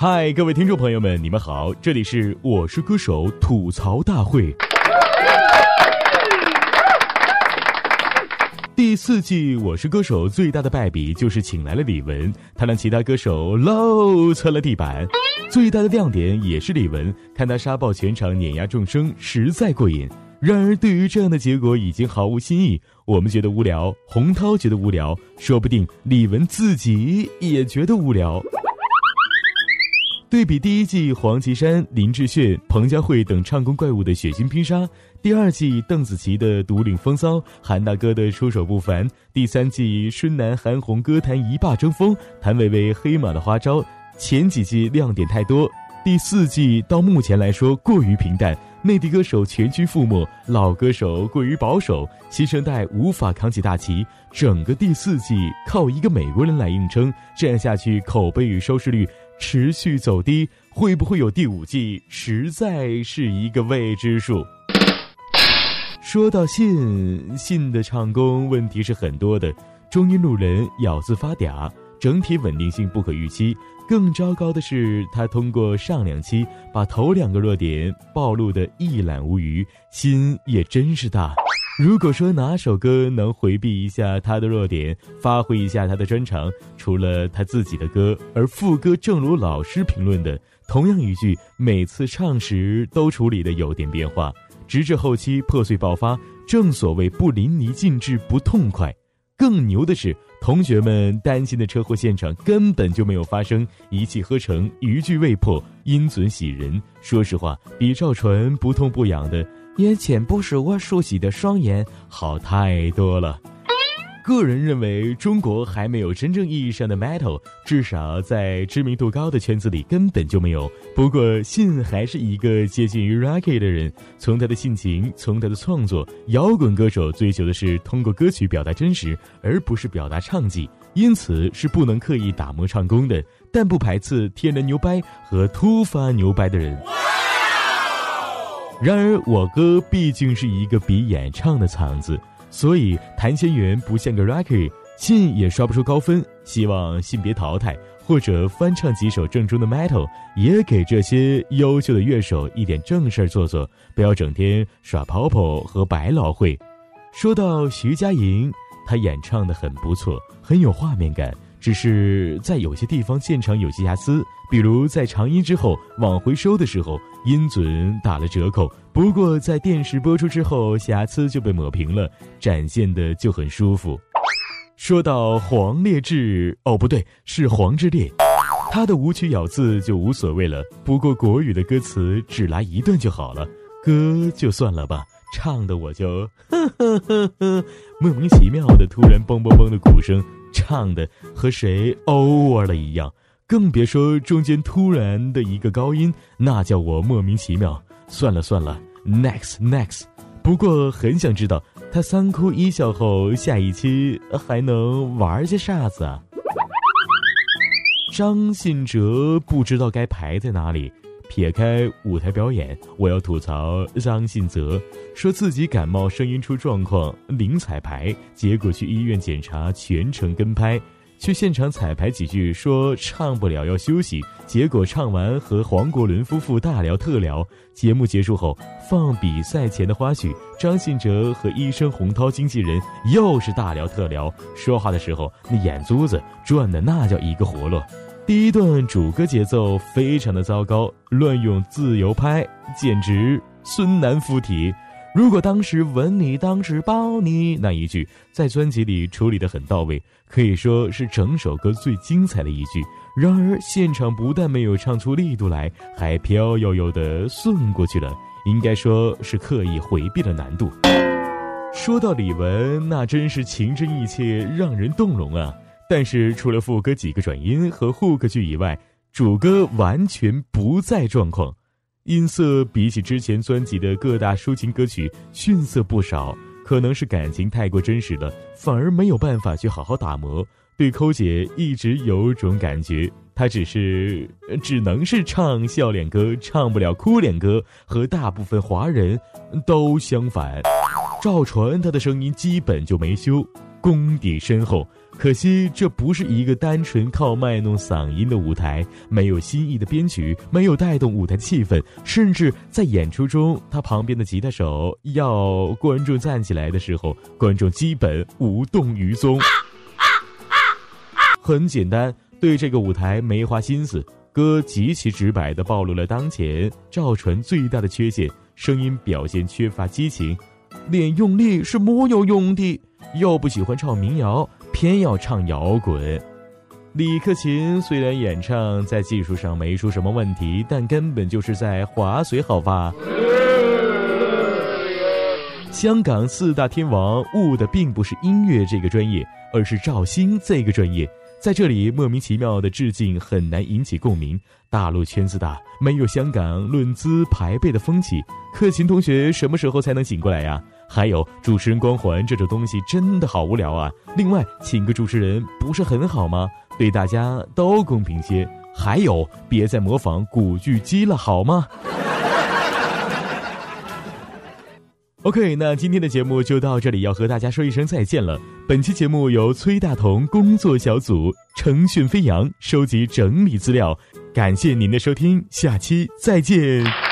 嗨，各位听众朋友们，你们好，这里是《我是歌手》吐槽大会。第四季《我是歌手》最大的败笔就是请来了李玟，他让其他歌手漏测了地板。最大的亮点也是李玟，看他杀爆全场，碾压众生，实在过瘾。然而，对于这样的结果已经毫无新意。我们觉得无聊，洪涛觉得无聊，说不定李玟自己也觉得无聊。对比第一季黄绮珊、林志炫、彭佳慧等唱功怪物的血腥拼杀，第二季邓紫棋的独领风骚，韩大哥的出手不凡，第三季孙楠、韩红歌坛一霸争锋，谭维维黑马的花招，前几季亮点太多，第四季到目前来说过于平淡。内地歌手全军覆没，老歌手过于保守，新生代无法扛起大旗。整个第四季靠一个美国人来硬撑，这样下去口碑与收视率持续走低，会不会有第五季，实在是一个未知数。说到信，信的唱功问题是很多的，中音路人咬字发嗲，整体稳定性不可预期。更糟糕的是，他通过上两期把头两个弱点暴露的一览无余，心也真是大。如果说哪首歌能回避一下他的弱点，发挥一下他的专长，除了他自己的歌，而副歌正如老师评论的，同样一句，每次唱时都处理的有点变化，直至后期破碎爆发。正所谓不淋漓尽致不痛快。更牛的是。同学们担心的车祸现场根本就没有发生，一气呵成，一句未破，音准喜人。说实话，比赵传不痛不痒的“眼前不是我熟悉的双眼”好太多了。个人认为，中国还没有真正意义上的 metal，至少在知名度高的圈子里根本就没有。不过，信还是一个接近于 rocky 的人。从他的性情，从他的创作，摇滚歌手追求的是通过歌曲表达真实，而不是表达唱技，因此是不能刻意打磨唱功的。但不排斥天然牛掰和突发牛掰的人。然而，我哥毕竟是一个比演唱的场子。所以谭千元不像个 rocker，信也刷不出高分。希望信别淘汰，或者翻唱几首正宗的 metal，也给这些优秀的乐手一点正事儿做做，不要整天耍 popo 和百老汇。说到徐佳莹，她演唱的很不错，很有画面感。只是在有些地方现场有些瑕疵，比如在长音之后往回收的时候，音准打了折扣。不过在电视播出之后，瑕疵就被抹平了，展现的就很舒服。说到黄烈志，哦不对，是黄致列，他的舞曲咬字就无所谓了。不过国语的歌词只来一段就好了，歌就算了吧。唱的我就呵呵呵呵，莫名其妙的突然嘣嘣嘣的鼓声。唱的和谁 over 了一样，更别说中间突然的一个高音，那叫我莫名其妙。算了算了，next next。不过很想知道他三哭一笑后，下一期还能玩些啥子啊？张信哲不知道该排在哪里。撇开舞台表演，我要吐槽张信哲，说自己感冒声音出状况，零彩排，结果去医院检查，全程跟拍，去现场彩排几句，说唱不了要休息，结果唱完和黄国伦夫妇大聊特聊。节目结束后放比赛前的花絮，张信哲和医生洪涛经纪人又是大聊特聊，说话的时候那眼珠子转的那叫一个活络。第一段主歌节奏非常的糟糕，乱用自由拍，简直孙楠附体。如果当时吻你，当时抱你那一句，在专辑里处理的很到位，可以说是整首歌最精彩的一句。然而现场不但没有唱出力度来，还飘悠悠的顺过去了，应该说是刻意回避了难度。说到李玟，那真是情真意切，让人动容啊。但是除了副歌几个转音和 hook 句以外，主歌完全不在状况，音色比起之前专辑的各大抒情歌曲逊色不少。可能是感情太过真实了，反而没有办法去好好打磨。对抠姐一直有种感觉，她只是只能是唱笑脸歌，唱不了哭脸歌，和大部分华人都相反。赵传他的声音基本就没修。功底深厚。可惜这不是一个单纯靠卖弄嗓音的舞台，没有新意的编曲，没有带动舞台气氛，甚至在演出中，他旁边的吉他手要观众站起来的时候，观众基本无动于衷。很简单，对这个舞台没花心思。歌极其直白地暴露了当前赵传最大的缺陷：声音表现缺乏激情，练用力是没有用的。又不喜欢唱民谣。偏要唱摇滚，李克勤虽然演唱在技术上没出什么问题，但根本就是在划水，好吧？香港四大天王悟的并不是音乐这个专业，而是赵星这个专业。在这里莫名其妙的致敬很难引起共鸣。大陆圈子大，没有香港论资排辈的风气。克勤同学什么时候才能醒过来呀？还有主持人光环这种东西真的好无聊啊！另外，请个主持人不是很好吗？对大家都公平些。还有，别再模仿古巨基了好吗？OK，那今天的节目就到这里，要和大家说一声再见了。本期节目由崔大同工作小组程讯飞扬收集整理资料，感谢您的收听，下期再见。